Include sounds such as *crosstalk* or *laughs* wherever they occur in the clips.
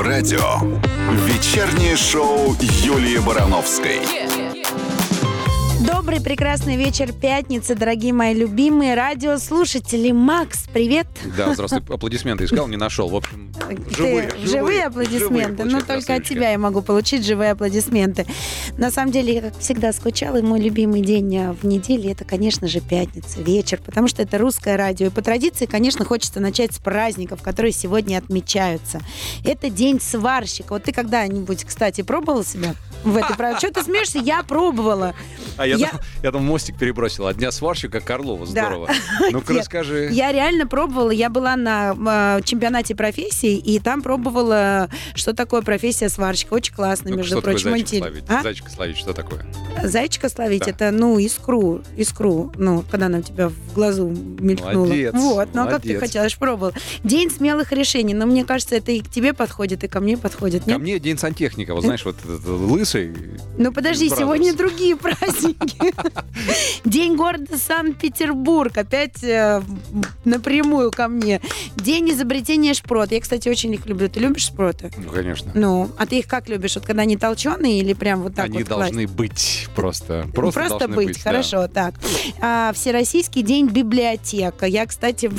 радио. Вечернее шоу Юлии Барановской. Добрый, прекрасный вечер пятницы, дорогие мои любимые радиослушатели. Макс, привет. Да, здравствуй. Аплодисменты искал, не нашел. В общем, живые. Ты, живые аплодисменты. Живые ну, только от тебя я могу получить живые аплодисменты. На самом деле, я, как всегда, скучала, и мой любимый день а, в неделе это, конечно же, пятница, вечер, потому что это русское радио. И по традиции, конечно, хочется начать с праздников, которые сегодня отмечаются. Это день сварщика. Вот ты когда-нибудь, кстати, пробовала себя в этой программе? Что ты смеешься? Я пробовала. А я, Я- Там, я там мостик перебросил. От дня сварщика Карлова. Да. Здорово. Ну-ка Нет, расскажи. Я реально пробовала. Я была на э, чемпионате профессий, и там пробовала, что такое профессия сварщика. Очень классно, Ну-ка, между что такое прочим. зайчика Инте- словить? А? Зайчика словить, что такое? Зайчика словить Да. это, ну, искру, искру, ну, когда она у тебя в глазу мелькнула. Молодец, вот, ну а как ты хотела, я пробовала. День смелых решений, но мне кажется, это и к тебе подходит, и ко мне подходит. Ко Нет? мне день сантехника. Вот знаешь, вот этот лысый. Ну подожди, сегодня другие праздники. *laughs* День города Санкт-Петербург. Опять э, напрямую ко мне. День изобретения шпрот. Я, кстати, очень их люблю. Ты любишь шпроты? Ну, конечно. Ну, а ты их как любишь? Вот когда они толченые или прям вот так Они вот класть? должны быть просто. Просто, Просто, должны быть, быть. да. хорошо, так. А, Всероссийский день библиотека. Я, кстати,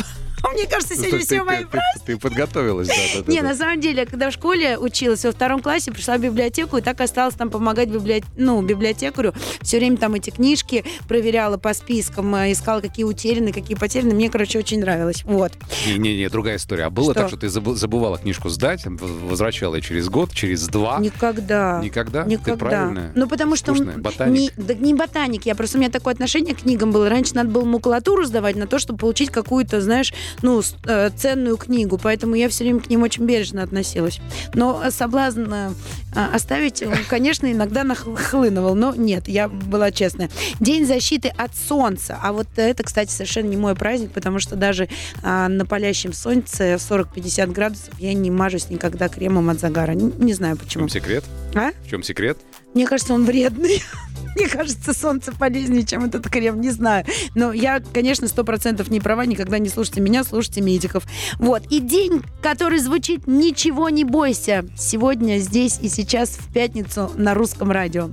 мне кажется, Ну, сегодня ты- все ты- мои ты- Ты подготовилась, да, не, на самом деле, когда в школе училась, во втором классе пришла в библиотеку и так осталось там помогать ну, библиотекарю. Все время там эти книжки проверяла по спискам, э, искала, какие утеряны, какие потеряны. Мне, короче, очень нравилось. Вот. Не-не-не, другая история. А было так, что ты забы- забывала книжку сдать, возвращала ее через год, через два? Никогда. Никогда? Ты Никогда. правильная? Ну, потому что... Ботаник? Не, да не ботаник, я просто у меня такое отношение к книгам было. Раньше надо было макулатуру сдавать на то, чтобы получить какую-то, знаешь, ну, э, ценную книгу. Поэтому я все время к ним очень бережно относилась. Но э, соблазн э, а, оставить, он, конечно, иногда нахлынывал. Но нет, я была честная. День защиты от солнца. А вот это, кстати, совершенно не мой праздник, потому что даже а, на палящем солнце в 40-50 градусов я не мажусь никогда кремом от загара. Не, не знаю В почему. чем секрет? А? В чем секрет? Мне кажется, он вредный. *laughs* Мне кажется, солнце полезнее, чем этот крем, не знаю. Но я, конечно, сто процентов не права, никогда не слушайте меня, слушайте медиков. Вот. И день, который звучит «Ничего не бойся» сегодня, здесь и сейчас, в пятницу на русском радио.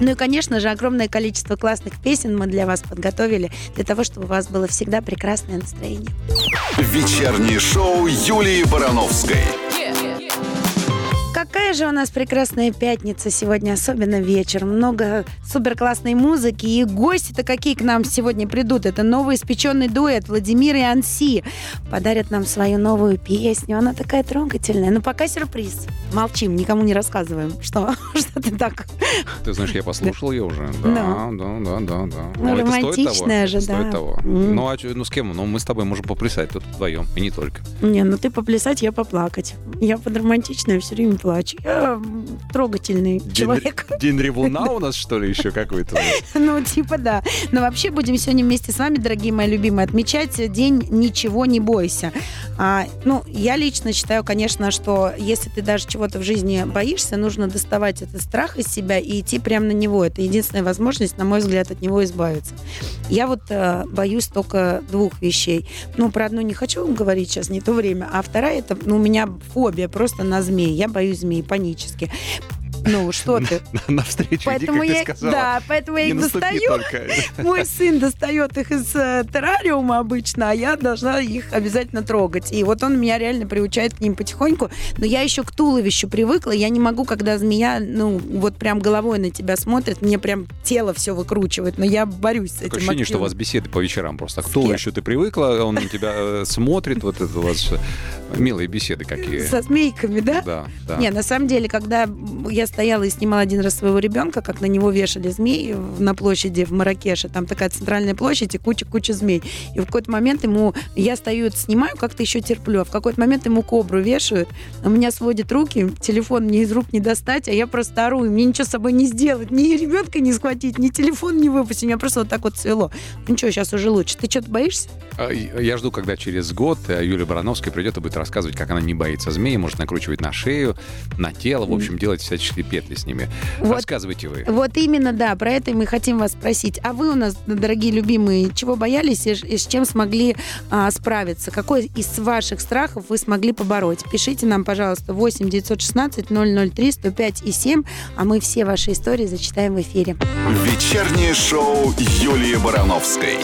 Ну и, конечно же, огромное количество классных песен мы для вас подготовили, для того, чтобы у вас было всегда прекрасное настроение. Вечернее шоу Юлии Барановской. Какая же у нас прекрасная пятница сегодня, особенно вечер. Много супер классной музыки. И гости-то какие к нам сегодня придут. Это новый испеченный дуэт Владимир и Анси. Подарят нам свою новую песню. Она такая трогательная. Но пока сюрприз. Молчим, никому не рассказываем. Что, *laughs* что ты так? Ты знаешь, я послушал ее уже. Да, да, да, да, да. Ну, романтичная же, Это стоит да. того. Ну, а ну, с кем? Ну, мы с тобой можем поплясать тут вдвоем, и не только. Не, ну ты поплясать, я поплакать. Я под романтичная все время плачу. Я м, трогательный человек. *laughs* День ревуна у нас, что ли, еще какой-то? *laughs* Ну, типа да. Но вообще будем сегодня вместе с вами, дорогие мои любимые, отмечать день «Ничего не бойся». А, ну, я лично считаю, конечно, что если ты даже чего-то в жизни боишься, нужно доставать этот страх из себя и идти прямо на него. Это единственная возможность, на мой взгляд, от него избавиться. Я вот э, боюсь только двух вещей. Ну, про одну не хочу говорить сейчас, не то время. А вторая, это, ну, у меня фобия просто на змей. Я боюсь змей панически. Ну, что ты? *laughs* Навстречу иди, Поэтому как я, ты сказала. да, поэтому я Не их достаю. только. *laughs* Мой сын достает их из э, террариума обычно, а я должна их обязательно трогать. И вот он меня реально приучает к ним потихоньку. Но я еще к туловищу привыкла. Я не могу, когда змея, ну, вот прям головой на тебя смотрит, мне прям тело все выкручивает. Но я борюсь с этим. Такое ощущение, что у активно. вас беседы по вечерам просто. Кем? еще ты привыкла, он на тебя э, смотрит, вот это у вас милые беседы какие. Со змейками, да? Да, да. Не, на самом деле, когда я стояла и снимала один раз своего ребенка, как на него вешали змей на площади в Маракеше, там такая центральная площадь и куча-куча змей. И в какой-то момент ему, я стою, это снимаю, как-то еще терплю, а в какой-то момент ему кобру вешают, у меня сводят руки, телефон мне из рук не достать, а я просто ору, и мне ничего с собой не сделать, ни ребенка не схватить, ни телефон не выпустить, меня просто вот так вот свело. Ну ничего, сейчас уже лучше. Ты что-то боишься? А, Я жду, когда через год э, Юлия Барановская придет и будет рассказывать, как она не боится змеи, может накручивать на шею, на тело, в общем, делать всяческие петли с ними. Вот. Рассказывайте вы. Вот именно, да, про это мы хотим вас спросить. А вы у нас, дорогие любимые, чего боялись и, и с чем смогли а, справиться? Какой из ваших страхов вы смогли побороть? Пишите нам, пожалуйста, 8 916 003 105 и 7, а мы все ваши истории зачитаем в эфире. Вечернее шоу Юлии Барановской.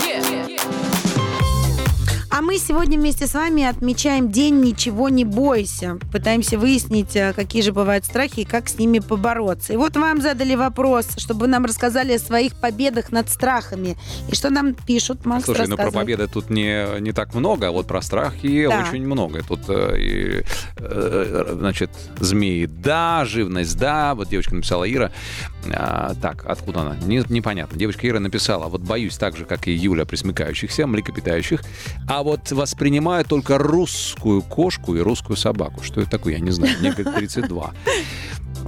А мы сегодня вместе с вами отмечаем День «Ничего не бойся». Пытаемся выяснить, а, какие же бывают страхи и как с ними побороться. И вот вам задали вопрос, чтобы вы нам рассказали о своих победах над страхами. И что нам пишут, Макс, Слушай, ну про победы тут не, не так много, а вот про страхи Да. очень много. Тут, э, и, э, значит, змеи, да, живность, да. Вот девочка написала Ира. А, так, откуда она? Не- непонятно. Девочка Ира написала, вот боюсь так же, как и Юля, присмыкающихся, млекопитающих, а вот воспринимаю только русскую кошку и русскую собаку. Что это такое, я не знаю. Мне говорит 32.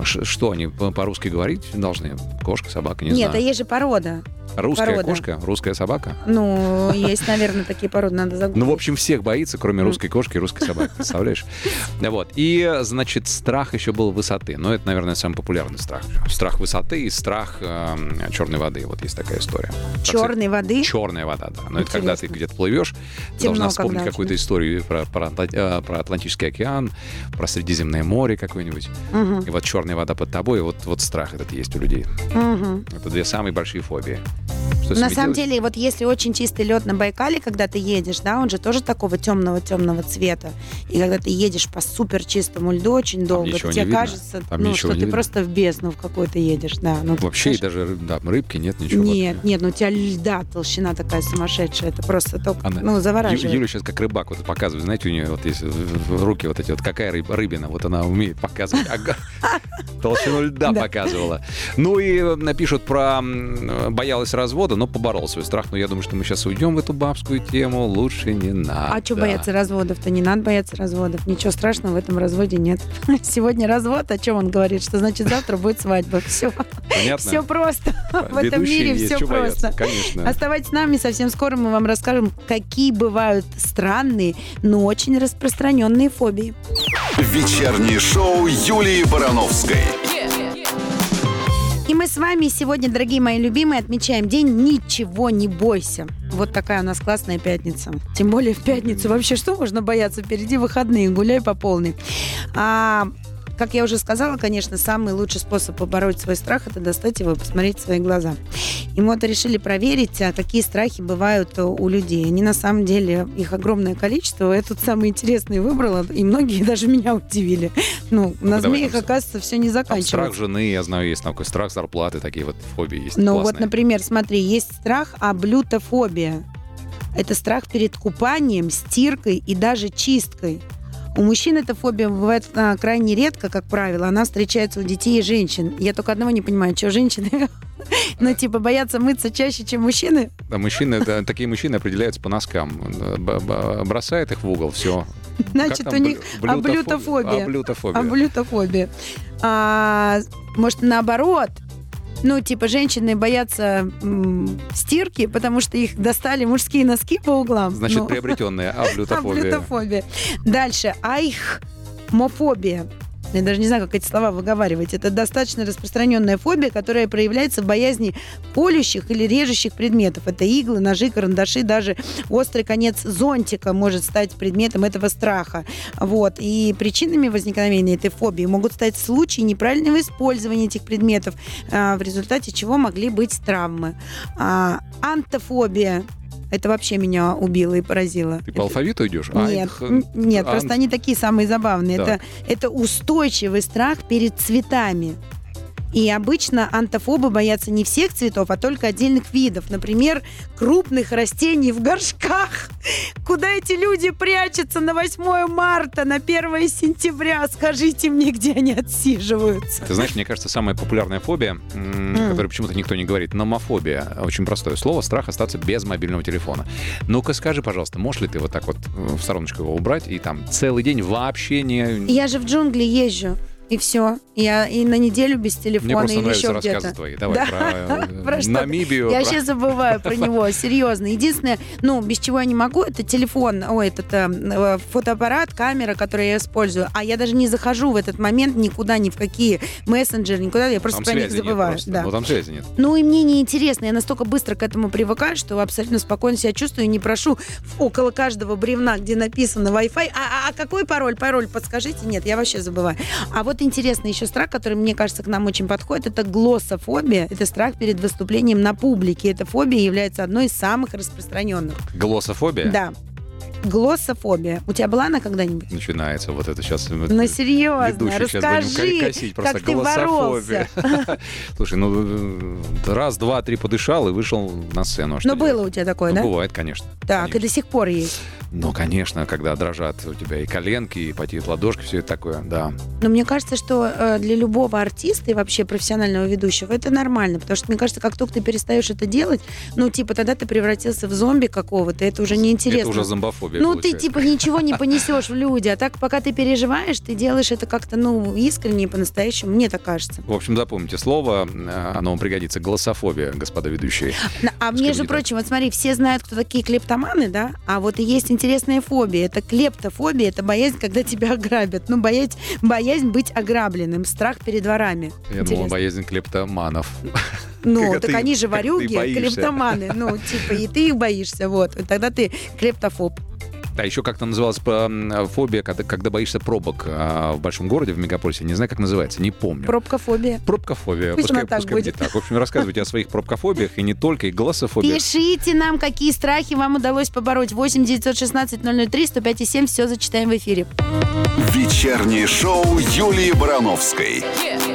Ш- Что они по- по-русски говорить должны? Кошка, собака, не Нет, а знаю. есть же порода. Русская порода. кошка, русская собака. Ну, есть, наверное, такие породы, надо загуглить. Ну, в общем, всех боится, кроме русской кошки и русской собаки, представляешь? *laughs* Вот. И, значит, страх еще был высоты. Но это, наверное, самый популярный страх. Страх высоты и страх черной воды. Вот есть такая история. Черной воды. Черная вода, да. Но это когда ты где-то плывешь, должна вспомнить какую-то историю про, про э, про Атлантический океан, про Средиземное море какое-нибудь. Мгм, И вот черная вода под тобой, и вот, вот страх этот есть у людей. мгм. Это две самые большие фобии. Что На самом делать? деле, вот если очень чистый лед на Байкале, когда ты едешь, да, он же тоже такого темного-темного цвета. И когда ты едешь по супер чистому льду очень долго, тебе видно. кажется, Там ну, что ты видно. просто в бездну в какую-то едешь, да. Ну, Вообще, представляешь? даже да, рыбки нет, ничего. Нет, вообще. нет, ну у тебя льда толщина такая сумасшедшая, это просто только, Она- ну, Ю- завораживает. Юля сейчас как рыбак вот показывает, знаете, у нее вот есть руки вот эти вот, какая рыба, рыбина, вот она умеет показывать. Ага. *laughs* Толщину льда Да. показывала. Ну и э, напишут про боялась развода, но поборола свой страх. Но я думаю, что мы сейчас уйдем в эту бабскую тему, лучше не надо. А что бояться разводов-то? Не надо бояться разводов. Ничего страшного в этом разводе нет. *laughs* Сегодня развод, о чем он говорит? Что значит завтра будет свадьба. *laughs* Все, Понятно? все просто. *laughs* В этом мире все бояться, просто. Конечно. Оставайтесь с нами, совсем скоро мы вам расскажем, какие бывают странные, но очень распространенные фобии. Вечернее шоу Юлии Барановской. И мы с вами сегодня, дорогие мои любимые, отмечаем день «Ничего не бойся». Вот такая у нас классная пятница. Тем более в пятницу вообще что можно бояться? Впереди выходные, гуляй по полной. А, как я уже сказала, конечно, самый лучший способ побороть свой страх – это достать его и посмотреть в свои глаза. И мы вот решили проверить, а какие страхи бывают у людей. Они на самом деле, их огромное количество. Я тут самые интересные выбрала, и многие даже меня удивили. Ну, на давай, змеях, оказывается, все не Там страх заканчивается. жены, я знаю, есть такой страх зарплаты, такие вот фобии есть. Ну вот, например, смотри, есть страх облютофобия. Это страх перед купанием, стиркой и даже чисткой. У мужчин эта фобия бывает а, крайне редко, как правило. Она встречается у детей и женщин. Я только одного не понимаю, что женщины, *laughs* ну, типа, боятся мыться чаще, чем мужчины. Да, мужчины, да, такие мужчины определяются по носкам. Бросает их в угол, все. Значит, у них облютофобия. Облютофобия. Облютофобия. А, может, наоборот, ну, типа, женщины боятся м, стирки, потому что их достали мужские носки по углам. Значит, Ну, приобретенная облютофобия. *laughs* Облютофобия. Дальше. Айхмофобия. Я даже не знаю, как эти слова выговаривать. Это достаточно распространенная фобия, которая проявляется в боязни колющих или режущих предметов. Это иглы, ножи, карандаши, даже острый конец зонтика может стать предметом этого страха. Вот. И причинами возникновения этой фобии могут стать случаи неправильного использования этих предметов, а, в результате чего могли быть травмы. А, Антофобия. Это вообще меня убило и поразило. Ты по алфавиту идешь? Нет, Айх, н- нет, ант. просто они такие самые забавные. Так. Это, это устойчивый страх перед цветами. И обычно антофобы боятся не всех цветов, а только отдельных видов. Например, крупных растений в горшках. Куда эти люди прячутся на 8 марта, на 1 сентября? Скажите мне, где они отсиживаются. Ты знаешь, мне кажется, самая популярная фобия, М. которую почему-то никто не говорит, номофобия. Очень простое слово. Страх остаться без мобильного телефона. Ну-ка скажи, пожалуйста, можешь ли ты вот так вот э, в стороночку его убрать и там целый день вообще не... Я же в джунгли езжу. И все. Я и на неделю без Мне телефона просто или еще где-то. твои. Давай Да. про, э, *laughs* Про? Намибию. Я про- сейчас забываю про него, *laughs* серьезно. Единственное, ну, без чего я не могу, это телефон, ой, этот э, фотоаппарат, камера, которую я использую. А я даже не захожу в этот момент никуда, ни в какие мессенджеры, никуда, я просто Там про них нет забываю. просто. да. Ну, там связи нет. Ну и мне неинтересно, я настолько быстро к этому привыкаю, что абсолютно спокойно себя чувствую и не прошу около каждого бревна, где написано Wi-Fi, а, а- а какой пароль, пароль, подскажите, нет, я вообще забываю. А вот интересный еще страх, который, мне кажется, к нам очень подходит, это глоссофобия, это страх перед выступлением на публике. Эта фобия является одной из самых распространенных. Глоссофобия Да. Глоссофобия. У тебя была она когда-нибудь? начинается. Вот это сейчас. Ну, серьезно, расскажи, косить, как ты боролся. *laughs* Слушай, ну раз, два, три подышал и вышел на сцену. А Ну, было у тебя такое, Ну, да? бывает, конечно. Так, и до сих пор есть. Ну, конечно, когда дрожат у тебя и коленки, и потеют ладошки, все это такое, да. Но мне кажется, что э, для любого артиста и вообще профессионального ведущего это нормально, потому что мне кажется, как только ты перестаешь это делать, ну типа тогда ты превратился в зомби какого-то, это уже неинтересно. Это уже зомбофобия ну, ты получается. типа ничего не понесешь в люди, а так, пока ты переживаешь, ты делаешь это как-то, ну, искренне и по-настоящему, мне так кажется. В общем, запомните слово, э, оно вам пригодится. Голософобия, господа ведущие. А Скажи, между прочим, вот смотри, все знают, кто такие клептоманы, да? А вот и есть интересная фобия. Это клептофобия, это боязнь, когда тебя ограбят. Ну, боязнь, боязнь быть ограбленным, страх перед ворами. Я думал, Интересно. боязнь клептоманов. Ну, Как так ты- они же ты ворюги, клептоманы. Ну, типа, и ты их боишься, вот. Тогда ты клептофоб. А еще как-то называлась фобия, когда, когда боишься пробок а, в большом городе, в мегаполисе. Не знаю, как называется, не помню. Пробкофобия. Пробкофобия. Пусть пускай она так пускай будет. так. В общем, рассказывайте о своих пробкофобиях, и не только, и голософобиях. Пишите нам, какие страхи вам удалось побороть. 8 916 003 105 7. Все зачитаем в эфире. Вечернее шоу Юлии Барановской. И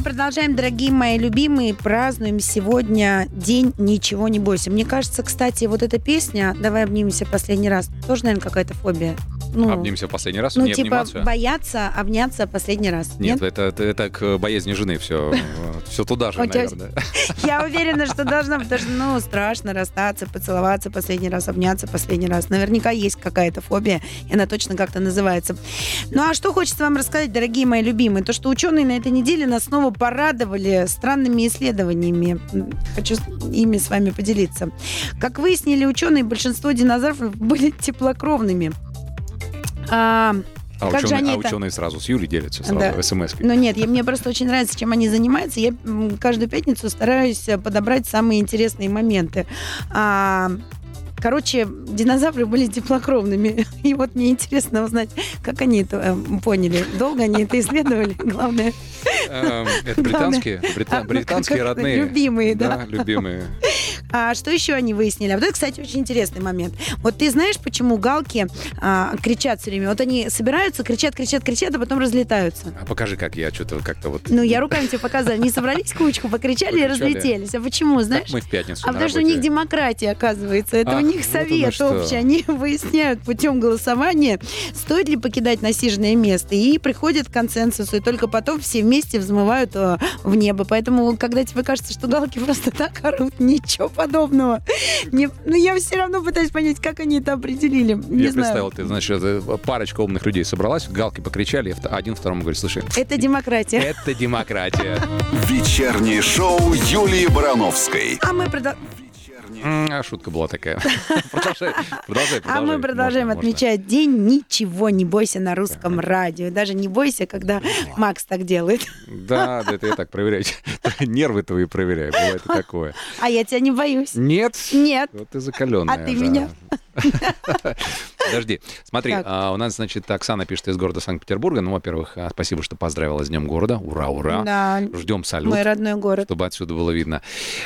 мы продолжаем, дорогие мои любимые, празднуем сегодня День «Ничего не бойся». Мне кажется, кстати, вот эта песня «Давай обнимемся последний раз» тоже, наверное, какая-то фобия. Ну, Обнимемся в последний раз, ну не типа обниматься. бояться обняться последний раз. Нет, Это, это, это к боязни жены все. *laughs* Все туда же, наверное. *laughs* Я уверена, что должна, потому что, ну, страшно расстаться, поцеловаться последний раз, обняться последний раз. Наверняка есть какая-то фобия, и она точно как-то называется. Ну, а что хочется вам рассказать, дорогие мои любимые? То, что ученые на этой неделе нас снова порадовали странными исследованиями. Хочу ими с вами поделиться. Как выяснили ученые, большинство динозавров *laughs* были теплокровными. А, А, Как же ученые, они а это- ученые сразу с Юлей делятся, сразу Да. смс Ну нет, я, мне просто очень нравится, чем они занимаются. Я каждую пятницу стараюсь э, подобрать самые интересные моменты. А, короче, динозавры были теплокровными. *laughs* И вот мне интересно узнать, как они это э, поняли. Долго они это исследовали? *laughs* Главное, Эм, Это британские, брита- а, ну, британские родные. любимые, да. любимые. А что еще они выяснили? А вот это, кстати, очень интересный момент. Вот ты знаешь, почему галки а, кричат все время? Вот они собираются, кричат, кричат, кричат, а потом разлетаются. А покажи, как я что-то как-то вот... Ну, я руками тебе показала. Они собрались кучку, покричали и разлетелись. А почему, знаешь? мы в пятницу А потому что у них демократия, оказывается. Это у них совет общий. Они *laughs* выясняют путем голосования, стоит ли покидать насиженное место. И приходят к консенсусу. И только потом все вместе взмывают э, в небо. Поэтому, когда тебе кажется, что галки *laughs* просто так орут, ничего подобного. Не- ну, я все равно пытаюсь понять, как они это определили. Не Я знаю. представил, ты, значит, это парочка умных людей собралась, галки покричали, один второму говорит, слушай, Это демократия. это демократия. Вечернее шоу Юлии Барановской. А мы продолжаем. А шутка была такая. *laughs* Продолжай, продолжай, А мы продолжаем отмечать день «Ничего не бойся» на русском радио. Даже не бойся, когда Макс так делает. Да, да, это я так проверяю. *laughs* Нервы твои проверяю, бывает и такое. А я тебя не боюсь. Нет? Нет. Вот ты закаленная. А ты меня? *laughs* Подожди, смотри, а, у нас, значит, Оксана пишет из города Санкт-Петербурга. Ну, во-первых, а, спасибо, что поздравила с Днем города. Ура, ура. Да, Ждем салют. мой родной город. чтобы отсюда было видно.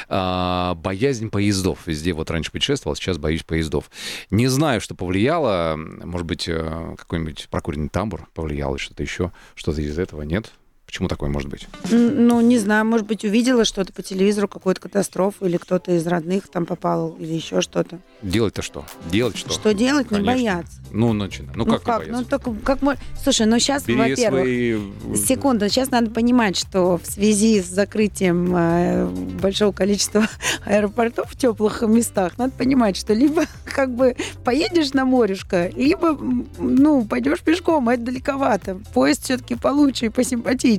А, боязнь поездов. Везде вот раньше путешествовал, сейчас боюсь поездов. Не знаю, что повлияло. Может быть, э, какой-нибудь прокуренный тамбур повлиял, что-то еще. Что-то из этого нет. Почему такое может быть? Ну, не знаю, может быть, увидела что-то по телевизору, какую-то катастрофу, или кто-то из родных там попал, или еще что-то. Делать-то что? Делать что? Что делать? Не Конечно. бояться. Ну, начинай. Ну, как, не Ну, так как мы... Слушай, ну сейчас, Бери во-первых, свои... Секунду, сейчас надо понимать, что в связи с закрытием э, большого количества *laughs* аэропортов в теплых местах, надо понимать, что либо *laughs* как бы поедешь на морюшко, либо, ну, пойдешь пешком, это далековато. Поезд все-таки получше и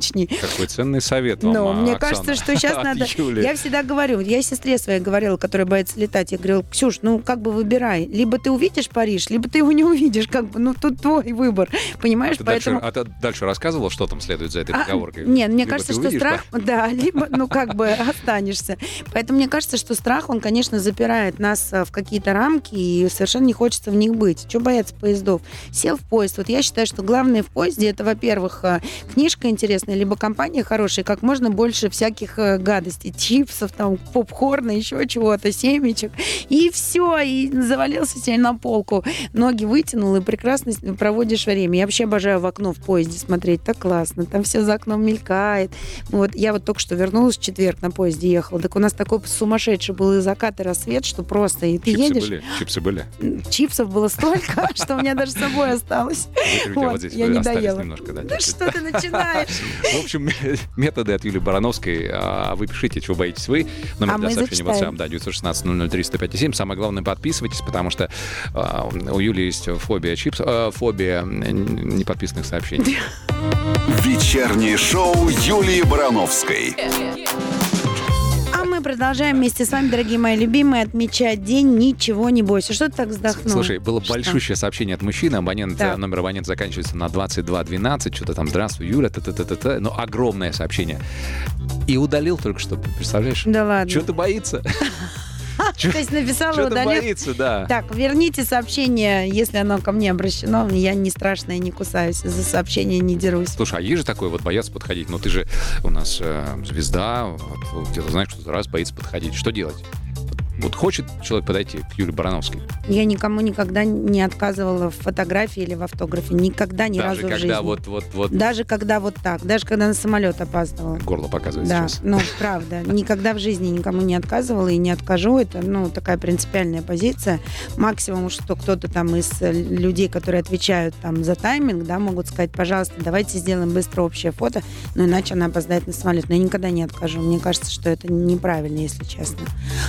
посимпатичней. Какой ценный совет вам, Но а, мне Оксана, кажется, что сейчас надо... Юли. Я всегда говорю, я сестре своей говорила, которая боится летать, я говорила, Ксюш, ну как бы выбирай. Либо ты увидишь Париж, либо ты его не увидишь, как бы, ну тут твой выбор, понимаешь? Ты Поэтому... дальше, а ты дальше рассказывала, что там следует за этой А, поговоркой? Нет, мне Либо кажется, что увидишь, страх, *laughs* да, либо, ну, как бы останешься. Поэтому мне кажется, что страх, он, конечно, запирает нас а, в какие-то рамки, и совершенно не хочется в них быть. Чего бояться поездов? Сел в поезд. Вот я считаю, что главное в поезде, это, во-первых, а, книжка интересная, либо компания хорошая, как можно больше всяких а, гадостей, чипсов, там, попкорна, еще чего-то, семечек. И все, и завалился себе на полку. Ноги вытянул, и прекрасно проводишь время. Я вообще обожаю в окно в поезде смотреть, так классно. Там все за окном мелькает. Вот я вот только что вернулась в четверг на поезде ехала. Так у нас такой сумасшедший был и закат, и рассвет, что просто. И ты Чипсы едешь, были? Чипсы были? чипсов было столько, *laughs* что у меня даже с собой осталось. Я не доела. да, что ты начинаешь? *laughs* В общем, *laughs* методы от Юлии Барановской. А Вы пишите, чего боитесь вы. Номер А для мы сообщений зачитаем. WhatsApp, да, 916 003 7 Самое главное, подписывайтесь, потому что а, у Юли есть фобия чипс, а, фобия неподписанных сообщений. Вечернее шоу Юлии Барановской. А мы продолжаем вместе с вами, дорогие мои любимые, отмечать день «Ничего не бойся». Что ты так вздохнул? Слушай, было Что? большущее сообщение от мужчины, абонент, э, номер абонента заканчивается на 2212, что-то там, здравствуй, Юля, т т т т т ну, огромное сообщение. И удалил только что, представляешь? Да ладно. Что-то боится. *laughs* *laughs* То есть написала, Что-то удалил. боится, да. Так, верните сообщение, если оно ко мне обращено. Я не страшная, не кусаюсь. За сообщение не дерусь. Слушай, а есть же такое вот бояться подходить? Ну ты же у нас э, звезда, где-то знаешь, кто-то раз боится подходить. Что делать? Вот хочет человек подойти к Юле Барановской, Я никому никогда не отказывала в фотографии или в автографе. Никогда, ни даже разу в когда жизни. вот вот вот Даже когда вот так. Даже когда на самолет опаздывала. горло показывает Да, сейчас. ну, правда. Никогда в жизни никому не отказывала и не откажу. Это, ну, такая принципиальная позиция. Максимум, что кто-то там из э, людей, которые отвечают там за тайминг, да, могут сказать, пожалуйста, давайте сделаем быстро общее фото, но иначе она опоздает на самолет. Но я никогда не откажу. Мне кажется, что это неправильно, если честно.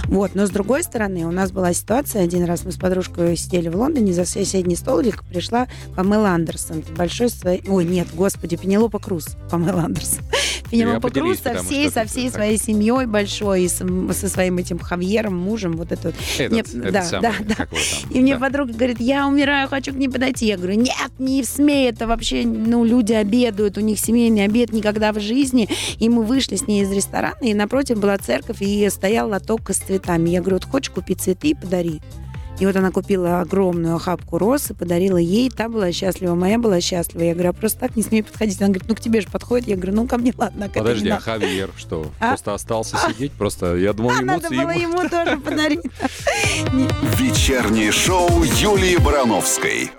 Вот. Но с другой стороны, у нас была ситуация, один раз мы с подружкой сидели в Лондоне, за соседний столик пришла Памела Андерсон. Большой своей... Ой, нет, господи, Пенелопа Круз. Памела Андерсон. *laughs* Пенелопа Круз со всей, со всей своей семьей большой, и со своим этим Хавьером, мужем, вот это вот. Этот, Мне- этот да, самый, да, да. И мне да. подруга говорит, я умираю, хочу к ней подойти. Я говорю, нет, не смей, это вообще, ну, люди обедают, у них семейный обед никогда в жизни. И мы вышли с ней из ресторана, и напротив была церковь, и стоял лоток с цветами. Я говорю, вот хочешь купить цветы, подари. И вот она купила огромную охапку роз и подарила ей. Та была счастлива, моя была счастлива. Я говорю, а просто так не смей подходить. Она говорит, ну к тебе же подходит. Я говорю, ну ко мне ладно. а Подожди, а надо». Хавьер что? А? Просто остался сидеть? Просто я думал, А надо эмоции было ему. ему тоже подарить. *laughs* Вечернее шоу Юлии Барановской.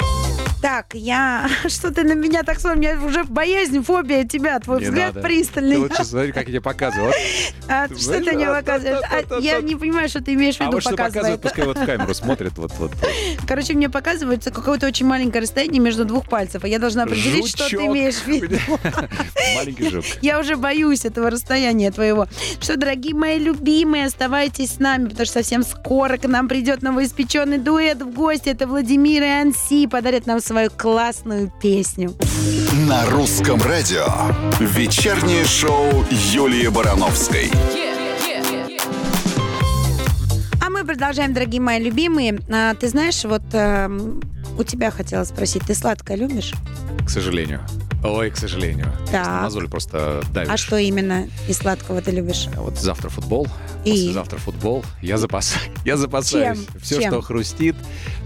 Так, я... *laughs* Что ты на меня так смотришь? У меня уже боязнь, фобия тебя, твой Не взгляд надо. пристальный. Ты лучше смотри, как я тебе показываю. *laughs* А Ты что ты мне а, показываешь? А, я не понимаю, что ты имеешь в А виду вот что показывает, пускай вот в *laughs* камеру смотрит. Вот, вот. Короче, мне показывается какое-то очень маленькое расстояние между двух пальцев, а я должна определить, что ты Жучок. имеешь в виду. Маленький жук. Я уже боюсь этого расстояния твоего. Что, дорогие мои любимые, оставайтесь с нами, потому что совсем скоро к нам придет новоиспеченный дуэт в гости. Это Владимир и Анси подарят нам свою классную песню. На русском радио. Вечернее шоу Юлии Барановской. А мы продолжаем, дорогие мои любимые. А, ты знаешь, вот эм, у тебя хотела спросить, ты сладкое любишь? К сожалению. Ой, к сожалению. Так. Мозоль просто давишь. А что именно из сладкого ты любишь? Вот завтра футбол, И? послезавтра футбол. Я запасаюсь. *laughs* Я запасаюсь. Чем? Все, Чем? что хрустит,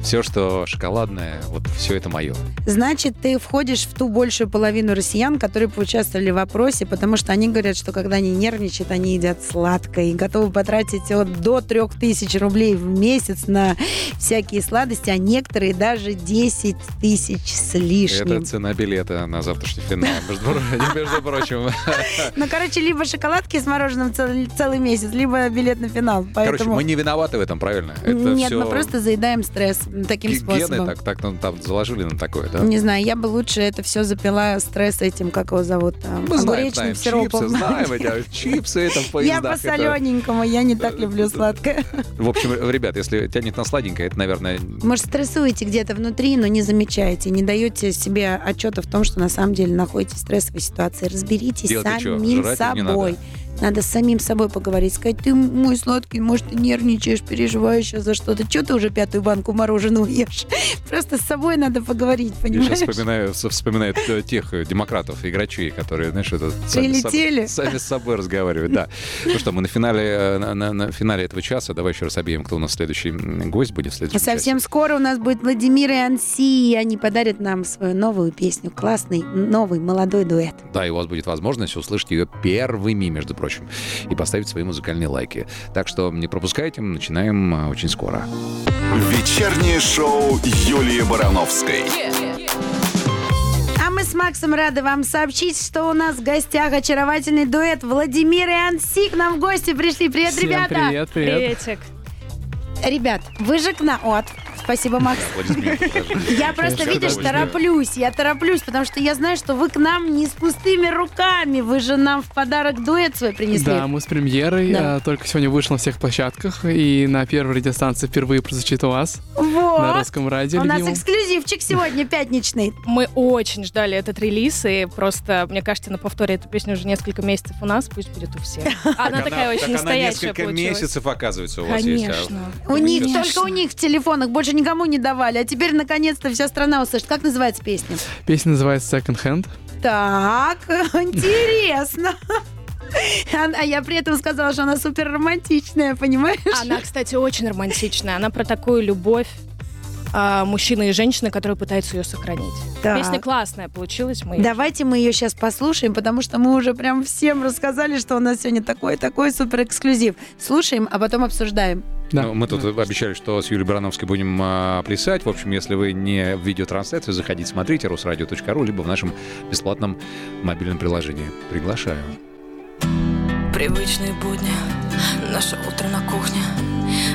все, что шоколадное, вот все это мое. Значит, ты входишь в ту большую половину россиян, которые поучаствовали в опросе, потому что они говорят, что когда они нервничают, они едят сладкое и готовы потратить от до 3000 рублей в месяц на всякие сладости, а некоторые даже 10 тысяч с лишним. Это цена билета на завтра завтрашний финал, между, про- *laughs* между прочим. *laughs* Ну, короче, либо шоколадки с мороженым целый, месяц, либо билет на финал. Короче, мы не виноваты в этом, правильно? Это Нет, мы просто заедаем стресс таким способом. Так, так ну, там заложили на такое, да? Не знаю, я бы лучше это все запила стресс этим, как его зовут, знаем, огуречным знаем, сиропом. *laughs* чипсы, знаем чипсы там в Я по это- солененькому, я не так люблю сладкое. В общем, ребят, если тянет на сладенькое, это, наверное, Может, стрессуете где-то внутри, но не замечаете, не даете себе отчета в том, что на самом деле находитесь в стрессовой ситуации. Разберитесь чё, самим собой. Надо с самим собой поговорить, сказать, ты мой сладкий, может, ты нервничаешь, переживаешь за что-то. Что ты уже пятую банку мороженого ешь? *laughs* Просто с собой надо поговорить, я понимаешь? сейчас вспоминаю, вспоминаю э, тех э, демократов, играчей, которые, знаешь, это сами, Прилетели. сами с собой разговаривают, да. Ну что, мы на финале, э, на, на- на финале этого часа, давай еще раз объявим, кто у нас следующий гость будет в следующем Совсем скоро у нас будет Владимир и Анси, и они подарят нам свою новую песню. Классный, новый, молодой дуэт. часе. Да, и у вас будет возможность услышать ее первыми, между прочим, и поставить свои музыкальные лайки. Так что не пропускайте, мы начинаем э, очень скоро. Вечернее шоу Юлии Барановской. А мы с Максом рады вам сообщить, что у нас в гостях очаровательный дуэт Владимир и Анси к нам в гости пришли. Привет, Всем ребята! привет, привет. Приветик. Ребят, вы же к нам... От, спасибо, Макс. *laughs* Я просто, видишь, тороплюсь. Я тороплюсь, потому что я знаю, что вы к нам не с пустыми руками. Вы же нам в подарок дуэт свой принесли. Да, мы с премьерой. Да. а, только сегодня вышел на всех площадках. И на первой радиостанции впервые прозвучит у вас. На Вот. русском радио У нас эксклюзивчик сегодня пятничный. *laughs* Мы очень ждали этот релиз, и просто, мне кажется, на повторе эту песню уже несколько месяцев у нас, пусть будет у всех. *laughs* Она такая очень настоящая несколько получилась. месяцев, оказывается, у вас есть. Конечно. У них, только у них в телефонах, больше никому не давали. А теперь, наконец-то, вся страна услышит. Как называется песня? Песня называется Second Hand. Так, *laughs* интересно. А я при этом сказала, что она супер романтичная, понимаешь? Она, кстати, очень романтичная. Она про такую любовь а, мужчины и женщины, которые пытаются ее сохранить. Так. Песня классная получилась. Мы Давайте мы ее сейчас послушаем, потому что мы уже прям всем рассказали, что у нас сегодня такой-такой супер эксклюзив. Слушаем, а потом обсуждаем. Да. Ну, мы тут обещали, что с Юлией Барановской будем а, плясать. В общем, если вы не в видеотрансляцию, заходите, смотрите русрадио.ру, либо в нашем бесплатном мобильном приложении. Приглашаю. Привычные будни, наше утро на кухне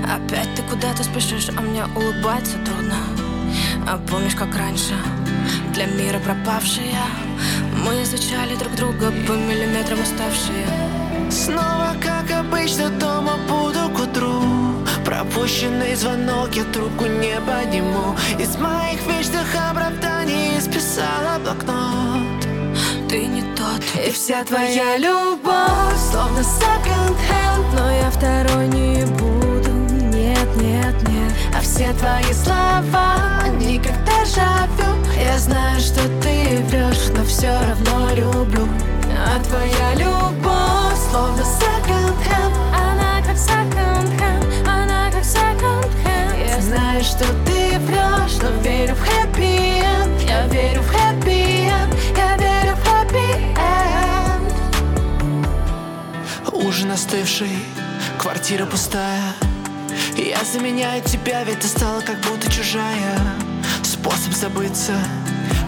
Опять ты куда-то спешишь, а мне улыбаться трудно А помнишь, как раньше, для мира пропавшие Мы изучали друг друга по миллиметрам уставшие Снова, как обычно, дома буду к утру Пропущенный звонок, я трубку не подниму. Из моих вечных оправданий списала блокнот. Ты не тот. И вся твоя любовь, словно секонд-хенд Но я второй не буду, нет, нет, нет. А все твои слова, они как дежавю Я знаю, что ты врешь, но все равно люблю. А твоя любовь, словно секонд-хенд Она как секонд-хенд, знаю, что ты врешь, но верю в хэппи-энд Я верю в хэппи-энд, я верю в хэппи-энд Ужин остывший, квартира пустая. Я заменяю тебя, ведь ты стала как будто чужая. Способ забыться,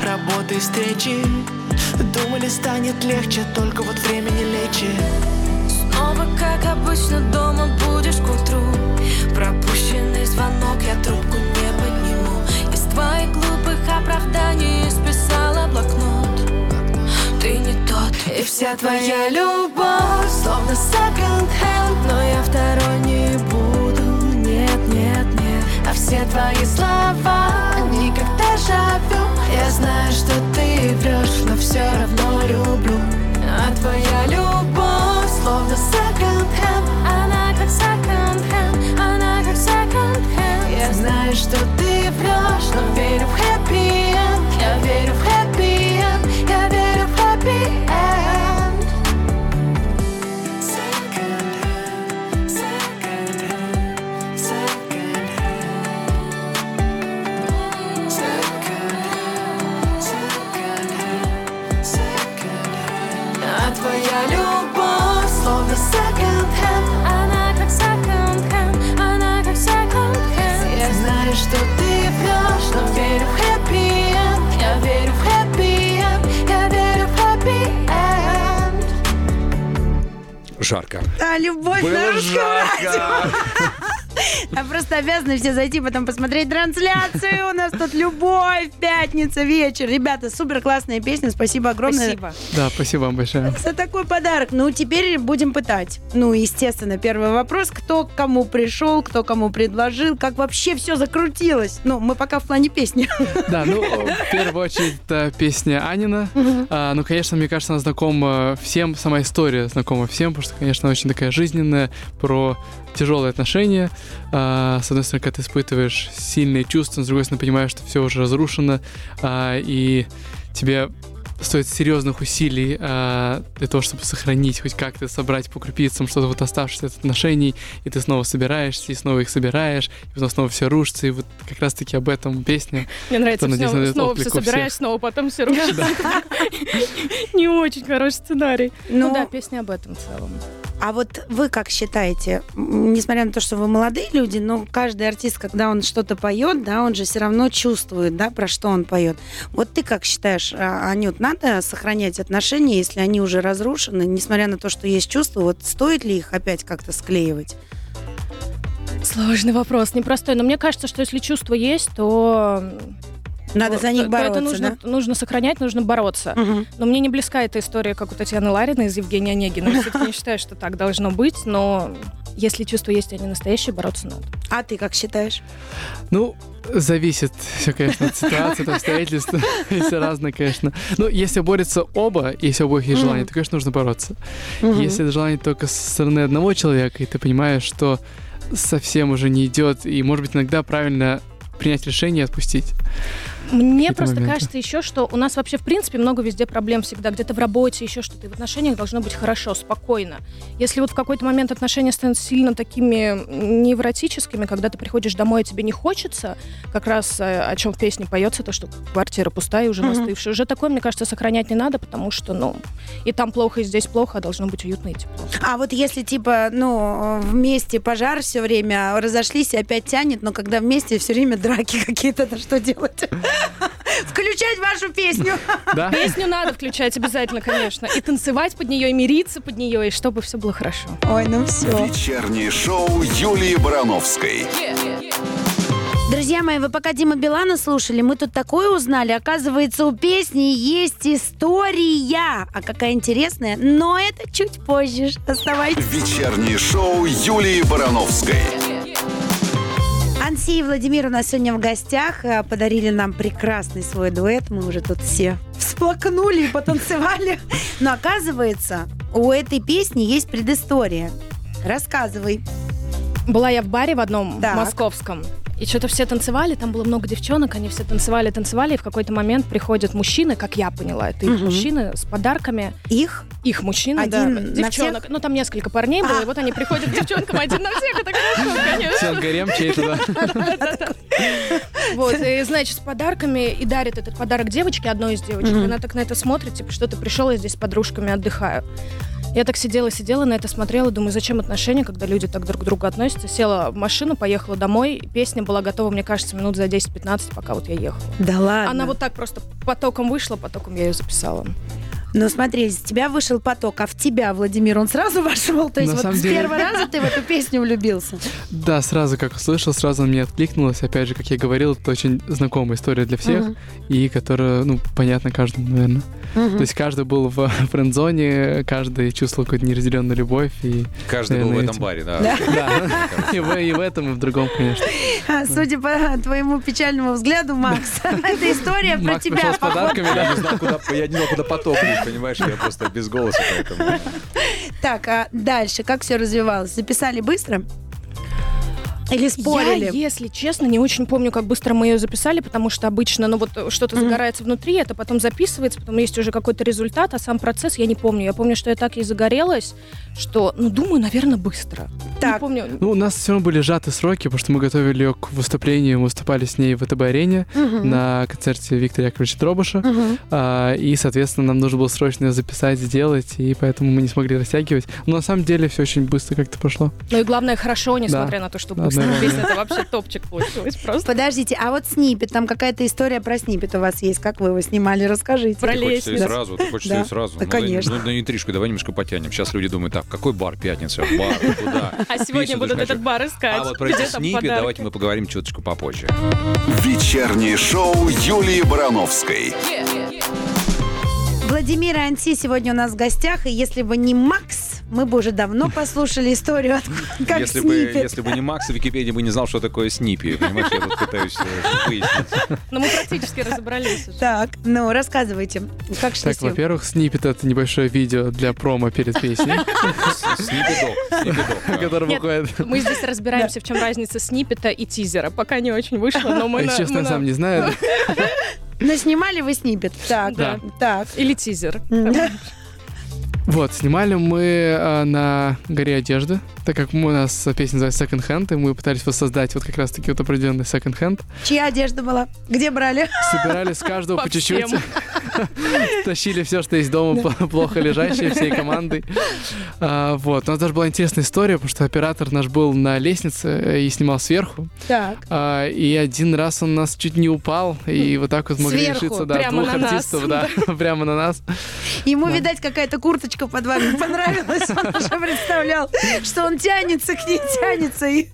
работа и встречи. Думали, станет легче, только вот времени лечи Снова, как обычно, дома будешь к утру. Пропущенный звонок, я трубку не подниму. Из твоих глупых оправданий списала блокнот. Ты не тот И вся твоя любовь, словно секонд-хенд Но я второй жарко. А, любовь на русском радио. А просто обязаны все зайти потом посмотреть трансляцию. У нас тут любовь, пятница, вечер. Ребята, супер классная песня. Спасибо огромное. Спасибо. Да, спасибо вам большое. За такой подарок. Ну, теперь будем пытать. Ну, естественно, первый вопрос. Кто к кому пришел, кто кому предложил, как вообще все закрутилось. Ну, мы пока в плане песни. Да, ну, в первую очередь, это песня Анина. А, ну, конечно, мне кажется, она знакома всем, сама история знакома всем, потому что, конечно, очень такая жизненная, про тяжелые отношения. А, с одной стороны, когда ты испытываешь сильные чувства, с другой стороны, понимаешь, что все уже разрушено, а, и тебе стоит серьезных усилий а, для того, чтобы сохранить, хоть как-то собрать по крупицам что-то вот оставшееся от отношений, и ты снова собираешься, и снова их собираешь, и потом снова все рушится, и вот как раз-таки об этом песня. Мне нравится, Кто, надеюсь, снова, снова все собираешь, всех. снова потом все рушится. *laughs* Не очень хороший сценарий. Ну, Ну да, песня об этом в целом. А вот вы как считаете, несмотря на то, что вы молодые люди, но каждый артист, когда он что-то поет, да, он же все равно чувствует, да, про что он поет. Вот ты как считаешь, а, Анют, надо сохранять отношения, если они уже разрушены, несмотря на то, что есть чувства, вот стоит ли их опять как-то склеивать? Сложный вопрос, непростой. Но мне кажется, что если чувства есть, то... Надо то- за них бороться, это нужно, нужно сохранять, нужно бороться. да? Мгм. Но мне не близка эта история, как у Татьяны Ларина из Евгения Онегина. Я все-таки не считаю, что так должно быть, но если чувства есть, и они настоящие, бороться надо. А ты как считаешь? Ну, зависит все, конечно, от ситуации, от обстоятельств. *laughs* Если разное, конечно. Но если борются оба, если у обоих есть желание, то, конечно, нужно бороться. Если это желание только со стороны одного человека, и ты понимаешь, что совсем уже не идет, и, может быть, иногда правильно принять решение и отпустить. Мне просто моменты. кажется еще, что у нас вообще в принципе много везде проблем всегда. Где-то в работе, еще что-то. И в отношениях должно быть хорошо, спокойно. Если вот в какой-то момент отношения станут сильно такими невротическими, когда ты приходишь домой, а тебе не хочется, как раз э, о чем в песне поется, то, что квартира пустая и уже настывшая. Уже такое, мне кажется, сохранять не надо, потому что, ну, и там плохо, и здесь плохо, а должно быть уютно и тепло. А вот если, типа, ну, вместе пожар все время, разошлись и опять тянет, но когда вместе все время драки *laughs* какие-то, то что делать? *laughs* Включать вашу песню. Да? Песню надо включать обязательно, конечно. И танцевать под нее, и мириться под нее, и чтобы все было хорошо. Ой, ну все. Вечернее шоу Юлии Барановской. Друзья мои, вы пока Дима Билана слушали, мы тут такое узнали. Оказывается, у песни есть история. А какая интересная. Но это чуть позже. Оставайтесь. Вечернее шоу Юлии Барановской. Анси и Владимир у нас сегодня в гостях. э, Подарили нам прекрасный свой дуэт. Мы уже тут все всплакнули и *laughs* потанцевали. Но оказывается, у этой песни есть предыстория. Рассказывай. Была я в баре в одном Так. московском. И что-то все танцевали, там было много девчонок, они все танцевали, танцевали, и в какой-то момент приходят мужчины, как я поняла, это их Мгм. мужчины с подарками, Их их мужчины, Один да, девчонок. всех? Ну, там несколько парней было, А. и вот они приходят к девчонкам один на всех, это хорошо, конечно. Все, гарем чей-то, да. Вот, и, значит, с подарками, и дарит этот подарок девочке, одной из девочек. Она так на это смотрит, типа, что ты пришел, я здесь с подружками отдыхаю. Я так сидела, сидела, на это смотрела, думаю, зачем отношения, когда люди так друг к другу относятся. Села в машину, поехала домой. Песня была готова, мне кажется, минут за 10-15, пока вот я ехала. Да ладно. Она вот так просто потоком вышла, потоком я ее записала. Ну смотри, из тебя вышел поток, а в тебя, Владимир, он сразу *laughs* вошел? То есть На вот с деле- первого раза ты в эту песню влюбился? Да, сразу как услышал, сразу мне откликнулось. Опять же, как я говорил, это очень знакомая история для всех, Мгм. и которая, ну, понятна каждому, наверное. Мгм. То есть каждый был в *laughs* френд-зоне, каждый чувствовал какую-то неразделенную любовь, и Каждый был в Наверное, этом этим. баре, да. Да. да, *laughs* и в, и в этом, и в другом, конечно. А, Судя по твоему печальному взгляду, Макс, это история про Макс пришел тебя. с подарками, Я да. не знал, куда, я понимаешь? Я просто без голоса, поэтому... Так, а дальше как все развивалось? Записали быстро? Или спорили? Я, если честно, не очень помню, как быстро мы ее записали, потому что обычно, ну вот э, что-то Мгм. загорается внутри, это потом записывается, потом есть уже какой-то результат, а сам процесс я не помню. Я помню, что я так и загорелась, что, ну, думаю, наверное, быстро. Не Так. помню. Ну, у нас все равно были сжаты сроки, потому что мы готовили ее к выступлению, мы выступали с ней в ВТБ-арене Мгм. на концерте Виктора Яковлевича Дробыша. Мгм. А, и, соответственно, нам нужно было срочно ее записать, сделать, и поэтому мы не смогли растягивать. Но на самом деле все очень быстро как-то прошло. Ну и главное, хорошо, несмотря на то, что Да, быстро. Наверное. Песня это вообще топчик получилась просто. Подождите, а вот Снипет, там какая-то история про Снипет у вас есть. Как вы его снимали? Расскажите. Про Ты хочешь и лестницу. сразу, ты хочешь Да. сразу. Да, Ну, конечно. Ну, на интрижку давай немножко потянем. Сейчас люди думают, так, какой бар пятница? Бар, куда? А сегодня будут этот бар искать. А вот про эти подарки? давайте мы поговорим чуточку попозже. Вечернее шоу Юлии Барановской. Владимир Анти сегодня у нас в гостях, и если бы не Макс, мы бы уже давно послушали историю, от- как если, бы, Снипет. если бы не Макс, в Википедии бы не знал, что такое снипи. Понимаешь, я тут пытаюсь э, выяснить. Но мы практически разобрались уже. Так, ну, рассказывайте, как шло Так, во-первых, снипет — это небольшое видео для промо перед песней, да. выходит. *laughs* Мы здесь *laughs* разбираемся, в чем разница снипета и тизера. Пока не очень вышло, но мы... Честно, сам не знаю. *laughs* Но снимали вы Снипет. Так, Да. так. Или тизер. Вот, снимали мы э, на горе одежды, так как мы- у нас песня называется Second Hand, и мы пытались воссоздать вот как раз-таки вот определенный Second Hand. Чья одежда была? Где брали? Собирали с каждого По по чуть-чуть. *laughs* Тащили все, что есть дома, пл- *laughs* плохо лежащее, всей командой. А, вот. У нас даже была интересная история, потому что оператор наш был на лестнице и снимал сверху. Так. А, и один раз он нас чуть не упал, и вот так вот могли решиться, да, двух артистов, *laughs* да, прямо на нас. Ему, Да. видать, какая-то курточка под вами понравилась. Он уже представлял, что он тянется к ней, тянется. И...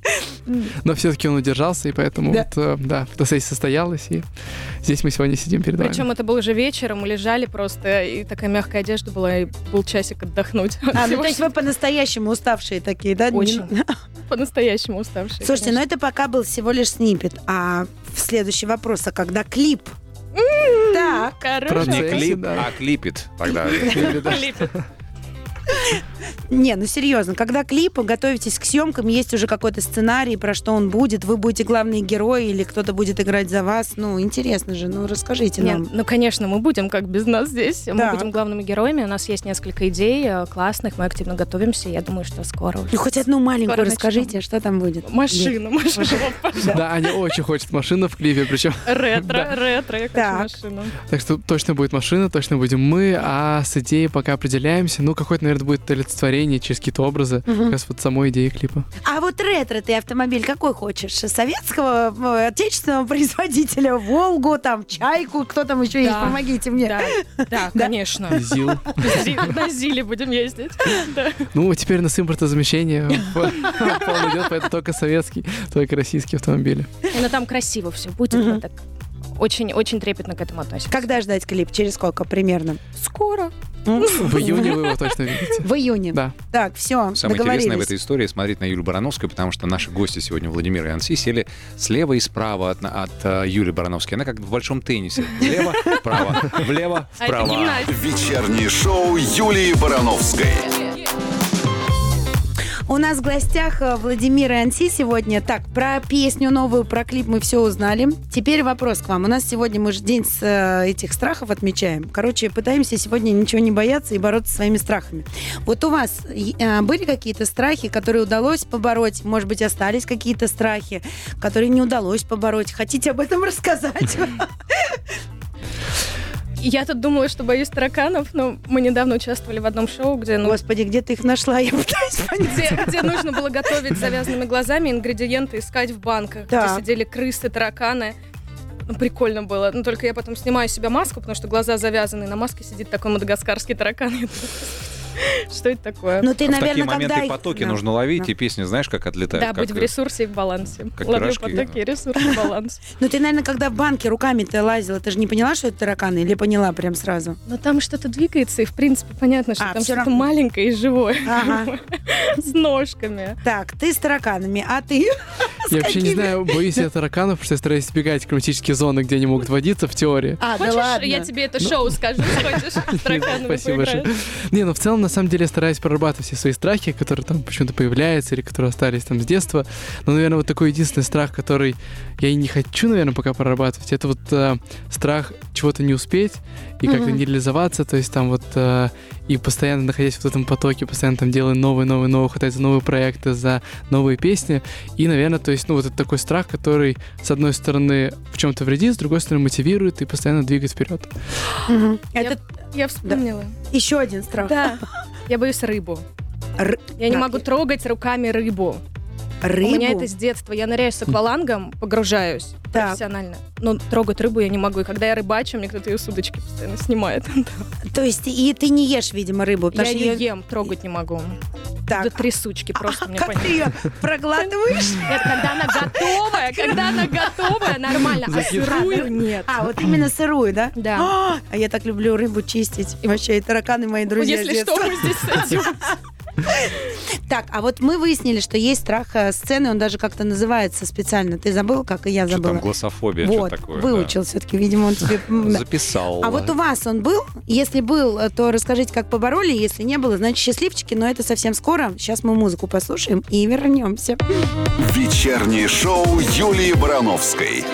Но все-таки он удержался, и поэтому Да. вот, э, да, фотосессия состоялась, и здесь мы сегодня сидим перед вами. Причем это было уже вечером, мы лежали просто, и такая мягкая одежда была, и был часик отдохнуть. от А, ну то есть вы по-настоящему уставшие такие, да? Очень. Не- *laughs* По-настоящему уставшие. Слушайте, ну конечно. это пока был всего лишь снипет. А следующий вопрос, а когда клип? Так. Хорошо. Не Процессе, клип, да. а клипит тогда. Клип. Не, ну серьезно, когда клип, готовитесь к съемкам, есть уже какой-то сценарий, про что он будет, вы будете главные герои или кто-то будет играть за вас. Ну, интересно же, ну расскажите Нет, нам. ну, конечно, мы будем как без нас здесь. Мы Так. будем главными героями. У нас есть несколько идей э, классных. Мы активно готовимся. Я думаю, что скоро уже. Ну, хоть одну маленькую Скоро расскажите, что там будет. Машина, машина. Да, Аня очень хочет машину в клипе, причем. Ретро, ретро, я Так. хочу машину. Так что точно будет машина, точно будем мы, а с идеей пока определяемся. Ну, какое-то, наверное, будет олицетворение через какие-то образы, как раз вот самой идеи клипа. А вот ретро ты автомобиль какой хочешь? Советского, э, отечественного *laughs* производителя? Волгу, там, Чайку, кто там еще есть? Да. Помогите мне. Да, да, *laughs* Да. конечно. Зил. Зи- На Зиле будем ездить. Ну, теперь у нас импортозамещение *laughs* полный идет, поэтому только советский, только российские автомобили. И, Ну, там красиво все будет. Мы так очень, очень трепетно к этому относимся. Когда ждать клип? Через сколько примерно? Скоро. *laughs* В июне вы его точно видите. В июне. Да. Так, все, Самое интересное в этой истории смотреть на Юлю Барановскую, потому что наши гости сегодня, Владимир и Анси, сели слева и справа от, от э, Юли Барановской. Она как в большом теннисе. Влево, *laughs* вправо, влево, А вправо. Вечернее шоу Юлии Барановской. У нас в гостях э, Владимир и Анси сегодня. Так, про песню новую, про клип мы все узнали. Теперь вопрос к вам. У нас сегодня мы же день с э, этих страхов отмечаем. Короче, пытаемся сегодня ничего не бояться и бороться своими страхами. Вот у вас э, были какие-то страхи, которые удалось побороть? Может быть, остались какие-то страхи, которые не удалось побороть? Хотите об этом *laughs* рассказать? *laughs* Я тут думала, что боюсь тараканов, но мы недавно участвовали в одном шоу, где, ну, Господи, где ты их нашла? Я пытаюсь понять. где, где нужно было готовить с завязанными глазами, ингредиенты искать в банках, Так. где сидели крысы, тараканы. Ну, прикольно было. Но только я потом снимаю с себя маску, потому что глаза завязаны, на маске сидит такой мадагаскарский таракан. Что это такое? Ну, ты, в такие наверное, моменты когда их- потоки Да. нужно ловить, Да. и песни, знаешь, как отлетают. да, как, быть в ресурсе и в балансе. как Ловлю пирожки, потоки, ресурс и баланс. *laughs* Ну, ты, наверное, когда в банке руками-то лазила, ты же не поняла, что это тараканы? Или поняла прям сразу? Но там что-то двигается, и в принципе понятно, что А, там что-то равно. маленькое и живое. Ага. *laughs* С ножками. Так, ты с тараканами, а ты? *laughs* Я вообще не знаю, боюсь я тараканов, потому что я стараюсь избегать климатические зоны, где они могут водиться в теории. А, да Хочешь, я тебе это шоу скажу, хочешь? Тараканами Спасибо большое. Не, ну в целом, на самом деле, я стараюсь прорабатывать все свои страхи, которые там почему-то появляются или которые остались там с детства. Но, наверное, вот такой единственный страх, который я и не хочу, наверное, пока прорабатывать, это вот э, страх чего-то не успеть и как-то Мгм. не реализоваться, то есть там вот э, и постоянно находясь в этом потоке, постоянно там делая новые, новые, новые, хватать за новые проекты, за новые песни. И, наверное, то есть, ну, вот это такой страх, который, с одной стороны, в чем-то вредит, с другой стороны, мотивирует и постоянно двигает вперед. Мгм. Это Я вспомнила. еще один страх. Да. Я боюсь рыбу. Р- Я не могу трогать руками рыбу. Рыбу? У меня это с детства. Я ныряю с аквалангом, погружаюсь Так. профессионально. Но трогать рыбу я не могу. И когда я рыбачу, мне кто-то ее с удочки постоянно снимает. То есть и ты не ешь, видимо, рыбу? Я ее ем, трогать не могу. Так. До трясучки просто А мне как понятно. ты ее проглатываешь? *laughs* Нет, когда она готовая, когда она готовая, нормально. А сырую нет. А, вот именно сырую, да? Да. А, а я так люблю рыбу чистить. И вообще, и тараканы мои друзья. Если что, мы здесь с этим. *laughs* Так, а вот мы выяснили, что есть страх э, сцены, он даже как-то называется специально. Ты забыл, как и я Что забыла? там глассофобия, вот, что такое? выучил все-таки, видимо, он тебе... да. да. Записал. А вот у вас он был? Если был, э, то расскажите, как побороли. Если не было, значит, счастливчики. Но это совсем скоро. Сейчас мы музыку послушаем и вернемся. Вечернее шоу Юлии Барановской.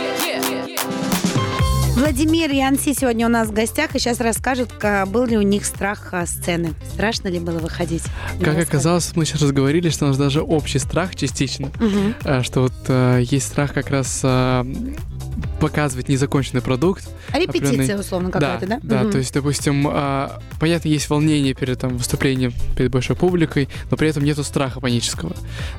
Владимир и Анси сегодня у нас в гостях и сейчас расскажут, ка- был ли у них страх а, сцены. Страшно ли было выходить? Как оказалось, мы сейчас разговорили, что у нас даже общий страх частично, а, что вот э, есть страх как раз а, показывать незаконченный продукт. А репетиция, условно, какая-то, да? Да, Мгм. то есть, допустим, а, понятно, есть волнение перед там, выступлением перед большой публикой, но при этом нету страха панического.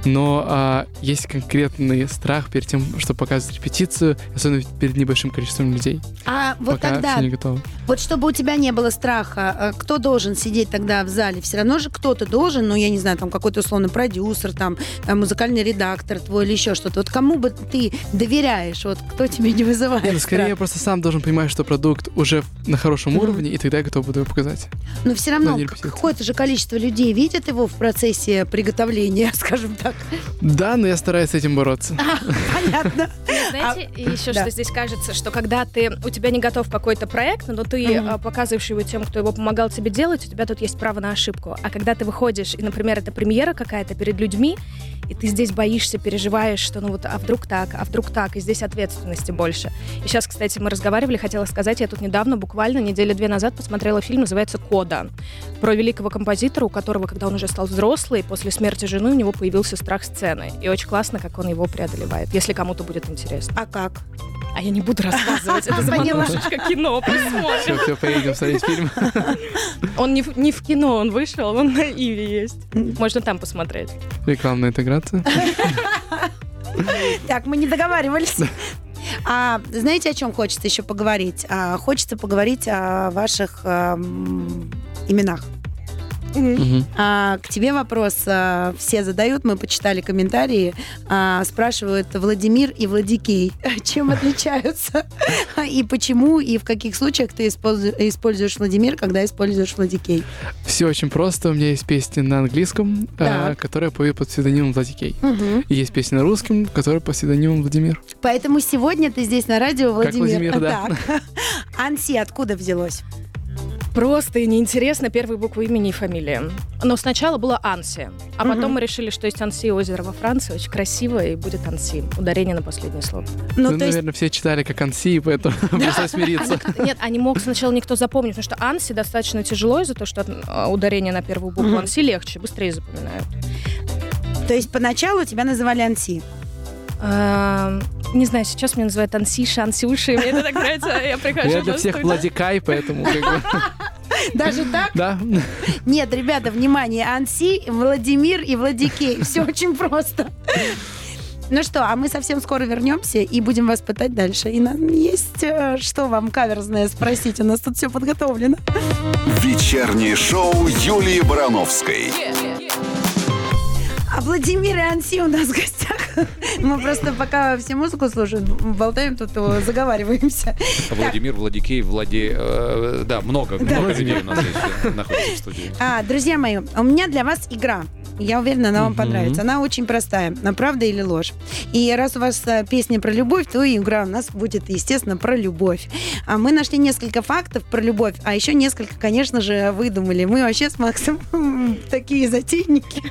Но а, есть конкретный страх перед тем, чтобы показывать репетицию, особенно перед небольшим количеством людей, А вот пока тогда, все не готовы. вот чтобы у тебя не было страха, э, кто должен сидеть тогда в зале? Все равно же кто-то должен, ну, я не знаю, там какой-то условно продюсер, там э, музыкальный редактор твой или еще что-то. Вот кому бы ты доверяешь? Вот кто тебе не вызывает Не, ну, скорее я просто сам должен понимать, что продукт уже на хорошем Мгм. уровне, и тогда я готов буду его показать. Но все равно но какое-то же количество людей видят его в процессе приготовления, *laughs* скажем так. Да, но я стараюсь с этим бороться. Понятно. Знаете, и еще да. что здесь кажется, что когда ты у тебя не готов какой-то проект, но ты а, показываешь его тем, кто его помогал тебе делать, у тебя тут есть право на ошибку. А когда ты выходишь, и, например, это премьера какая-то перед людьми, и ты здесь боишься, переживаешь, что ну вот, а вдруг так, а вдруг так, и здесь ответственности больше. И сейчас, кстати, мы разговаривали, хотела сказать, я тут недавно, буквально недели две назад, посмотрела фильм, называется «Кода», про великого композитора, у которого, когда он уже стал взрослый, после смерти жены у него появился страх сцены. И очень классно, как он его преодолевает, если кому-то будет интересно. А как? А я не буду рассказывать, это заманушечка кино, Все, посмотрим. все, поедем смотреть фильм. Он не в, не в кино, он вышел, он на Иви есть. Можно там посмотреть. Рекламная интеграция. Так, мы не договаривались. А знаете, о чем хочется еще поговорить? А, хочется поговорить о ваших ам, именах. А, к тебе вопрос а, все задают, мы почитали комментарии, а, спрашивают Владимир и Владикей, *laughs* чем *laughs* отличаются *laughs* и почему и в каких случаях ты использу- используешь Владимир, когда используешь Владикей. Все очень просто. У меня есть песни на английском, э, Так. которые я пою под псевдонимом Владикей. И есть песни на русском, которые под псевдонимом Владимир. Поэтому сегодня ты здесь на радио, Как Владимир. Владимир, да. Так. Анси откуда взялось? Просто и неинтересно первые буквы имени и фамилии. Но сначала было Анси, а потом Мгм. мы решили, что есть Анси озеро во Франции, очень красиво, и будет Анси. Ударение на последнее слово. Ну, Ну, то есть наверное, все читали как Анси, поэтому *laughs* пришлось смириться. Нет, а не мог сначала никто запомнить, потому что Анси достаточно тяжело из-за того, что а, ударение на первую букву. Анси легче, быстрее запоминают. То есть поначалу тебя называли Анси. А, Не знаю, сейчас меня называют Ансиша, Ансюша, и мне это так нравится. Я прихожу Я для всех. Владикай, поэтому как бы, *laughs* Даже так? да. Нет, ребята, внимание, Анси, Владимир и Владикей. Все *laughs* очень просто. Ну что, а мы совсем скоро вернемся и будем вас пытать дальше. И нам есть э, что вам каверзное спросить. У нас тут все подготовлено. Вечернее шоу Юлии Барановской. А Владимир и Анси у нас в гостях. *laughs* Мы просто пока все музыку слушаем, болтаем тут, заговариваемся. Владимир, Владикей, Влади... э, да, много, много людей у нас здесь э, находится в студии. А, друзья мои, у меня для вас игра. Я уверена, она вам понравится. Она очень простая. На правда или ложь. И раз у вас э, песня про любовь, то и игра у нас будет, естественно, про любовь. А мы нашли несколько фактов про любовь, а еще несколько, конечно же, выдумали. Мы вообще с Максом *laughs* такие затейники.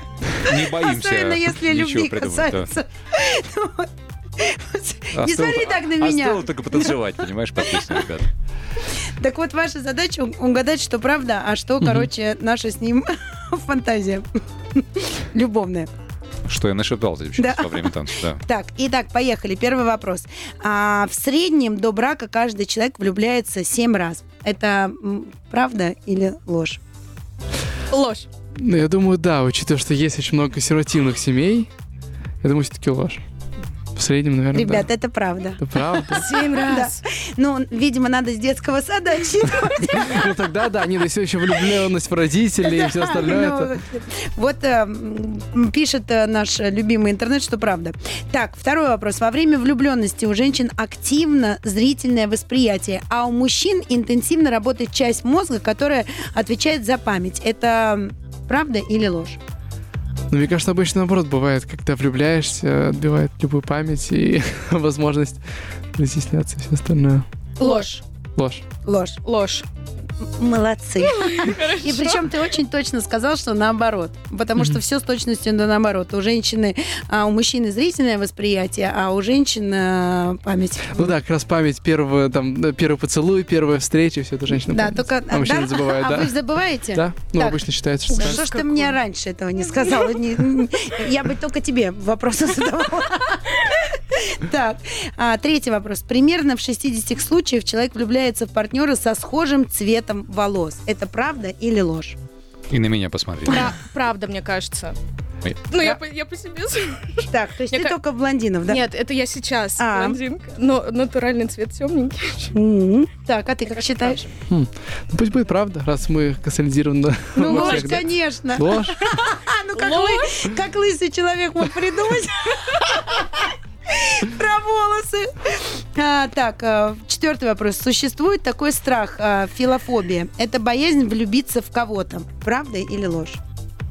Не боимся Особенно если любви касается. *laughs* А Не смотри так на а меня. стоило только потанцевать, понимаешь, под песню, ребят. Так вот, ваша задача угадать, что правда, а что, короче, наша с ним *laughs* фантазия любовная. Что я нашептался вообще Да. во время танца, да. Так, итак, поехали. Первый вопрос. А, в среднем до брака каждый человек влюбляется семь раз. Это правда или ложь? Ложь. Ну, я думаю, да, учитывая, что есть очень много консервативных семей, Я думаю, все-таки ложь. В среднем, наверное, Ребят, да. это правда. Это правда? *laughs* Семь раз. Ну, видимо, надо с детского сада отсчитывать. *laughs* Ну тогда да, нет, если еще влюбленность в родителей и все остальное, Ну. Вот э, пишет э, наш любимый интернет, что правда. Так, второй вопрос. Во время влюбленности у женщин активно зрительное восприятие, а у мужчин интенсивно работает часть мозга, которая отвечает за память. Это правда или ложь? Ну, мне кажется, обычно наоборот бывает, когда влюбляешься, отбивает любую память и *laughs* возможность разъясняться и все остальное. Ложь. Ложь. Ложь. Ложь. Молодцы. И причем ты очень точно сказал, что наоборот. Потому что все с точностью да наоборот. У женщины, а у мужчины зрительное восприятие, а у женщин а, память. Ну да, как раз память первого, там, первый поцелуй, первая встреча, все это женщина Да, только... А мужчины да? забывают, А да. вы забываете? Да? Ну, обычно считается, что... Что ж ты мне раньше этого не сказала? Я бы только тебе вопросы *laughs* задавала. *laughs* Так, а, третий вопрос. Примерно в 60 случаях человек влюбляется в партнера со схожим цветом волос. Это правда или ложь? И на меня посмотри. Пра- Правда, мне кажется. Ой. Ну, я, по- я по себе сужу. Так, то есть Мне ты ка- только в блондинов, да? Нет, это я сейчас А. блондинка. Но натуральный цвет темненький. М. Так, а ты как считаешь? Ну, пусть будет правда, раз мы консолидированы *laughs* Ну, ложь, всех, да. конечно. Ложь? *laughs* Ну как, как лысый человек мог придумать *laughs* про волосы. А, так, а, четвертый вопрос. Существует такой страх, а, филофобия. Это боязнь влюбиться в кого-то. Правда или ложь?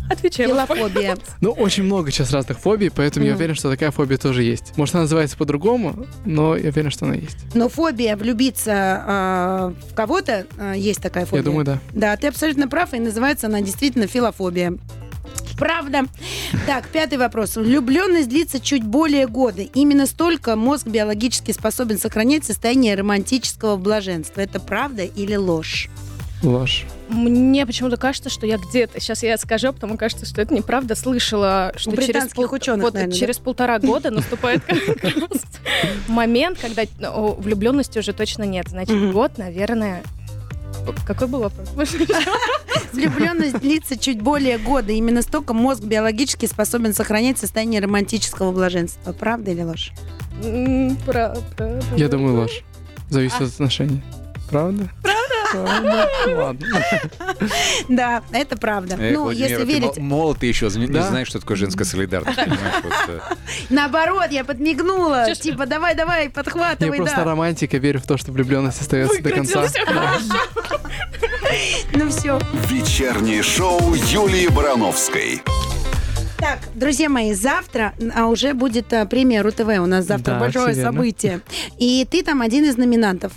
Отвечаю. Филофобия. *laughs* Ну, очень много сейчас разных фобий, поэтому я Мгм. уверен, что такая фобия тоже есть. Может, она называется по-другому, но я уверен, что она есть. Но фобия влюбиться а, в кого-то а, есть такая фобия. Я думаю, да. Да, ты абсолютно прав, и называется она действительно филофобия. Правда. Так, пятый вопрос. Влюбленность длится чуть более года. Именно столько мозг биологически способен сохранять состояние романтического блаженства. Это правда или ложь? Ложь. Мне почему-то кажется, что я где-то, сейчас я скажу, а потом кажется, что это неправда, слышала, что через, британских ученых, вот наверное, да? через полтора года наступает *laughs* момент, когда влюбленности уже точно нет. Значит, год, наверное... Какой был вопрос? *laughs* *laughs* Влюбленность длится чуть более года. Именно столько мозг биологически способен сохранять состояние романтического блаженства. Правда или ложь? Про- Я думаю, ложь. Зависит от отношений. Правда? Правда? Ладно. Да, это правда. Ну, если ты верить. мол- молод ты еще, не знаешь, что такое женская солидарность. э, Наоборот, я подмигнула. Типа, давай, давай, Я подхватывай, просто да. романтика, верю в то, что влюбленность остается до конца. Ну все. Вечернее шоу Юлии Барановской. Так, друзья мои, завтра а, уже будет а, премия РУ-ТВ. У нас завтра Да, большое событие. И ты там один из номинантов.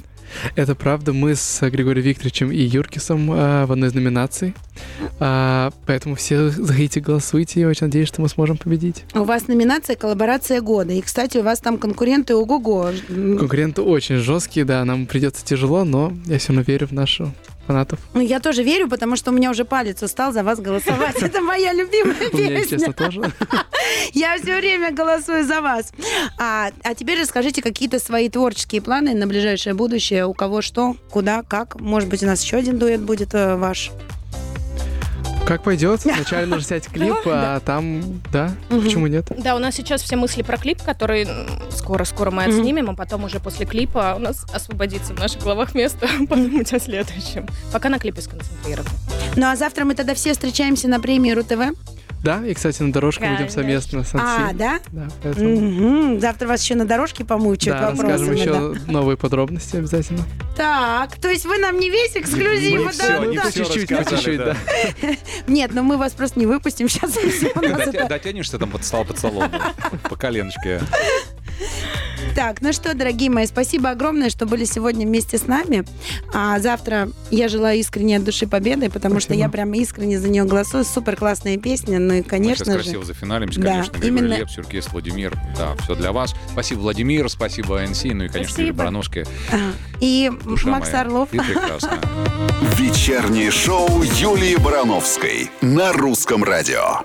Это правда, мы с Григорием Викторовичем и Юркисом э, в одной из номинаций. А, поэтому все заходите, голосуйте. Я очень надеюсь, что мы сможем победить. У вас номинация «Коллаборация года». И, кстати, у вас там конкуренты ого-го. Конкуренты очень жесткие, да, нам придется тяжело, но я все равно верю в нашу фанатов. Ну, Я тоже верю, потому что у меня уже палец устал за вас голосовать. *laughs* Это моя любимая песня. честно, тоже. *laughs* Я все время голосую за вас. А, а теперь расскажите какие-то свои творческие планы на ближайшее будущее. У кого что, куда, как. Может быть, у нас еще один дуэт будет э, ваш. Как пойдет? Вначале нужно снять клип, а там, да, почему нет? Да, у нас сейчас все мысли про клип, который скоро-скоро мы отснимем, а потом уже после клипа у нас освободится в наших головах место *laughs* подумать о следующем. Пока на клипе сконцентрированы. Ну а завтра мы тогда все встречаемся на премии РУ-ТВ. Да, и, кстати, на дорожку будем совместно с А, Анси. да? Да, поэтому... Мгм. Завтра вас еще на дорожке помучают Да, расскажем вопросами. еще да. новые подробности обязательно. Так, то есть вы нам не весь эксклюзив, Мы да? не да. чуть-чуть, рассказали, чуть-чуть, да. *laughs* Нет, но мы вас просто не выпустим *laughs* сейчас. Дотянешься там под стол под столом, *laughs* по коленочке. Так, ну что, дорогие мои, спасибо огромное, что были сегодня вместе с нами. А завтра я желаю искренне от души победы, потому что Спасибо. я прям искренне за нее голосую. Супер классная песня. Ну и, Мы сейчас конечно же... красиво зафиналимся, Да, конечно. Григорий именно- Лепс, Сюркис, Владимир. Да, все для вас. Спасибо, Владимир, спасибо, НС, ну и, конечно, Спасибо. Юлия Барановская. а, И Душа Макс моя, Орлов. Прекрасна. Вечернее шоу Юлии Барановской на русском радио.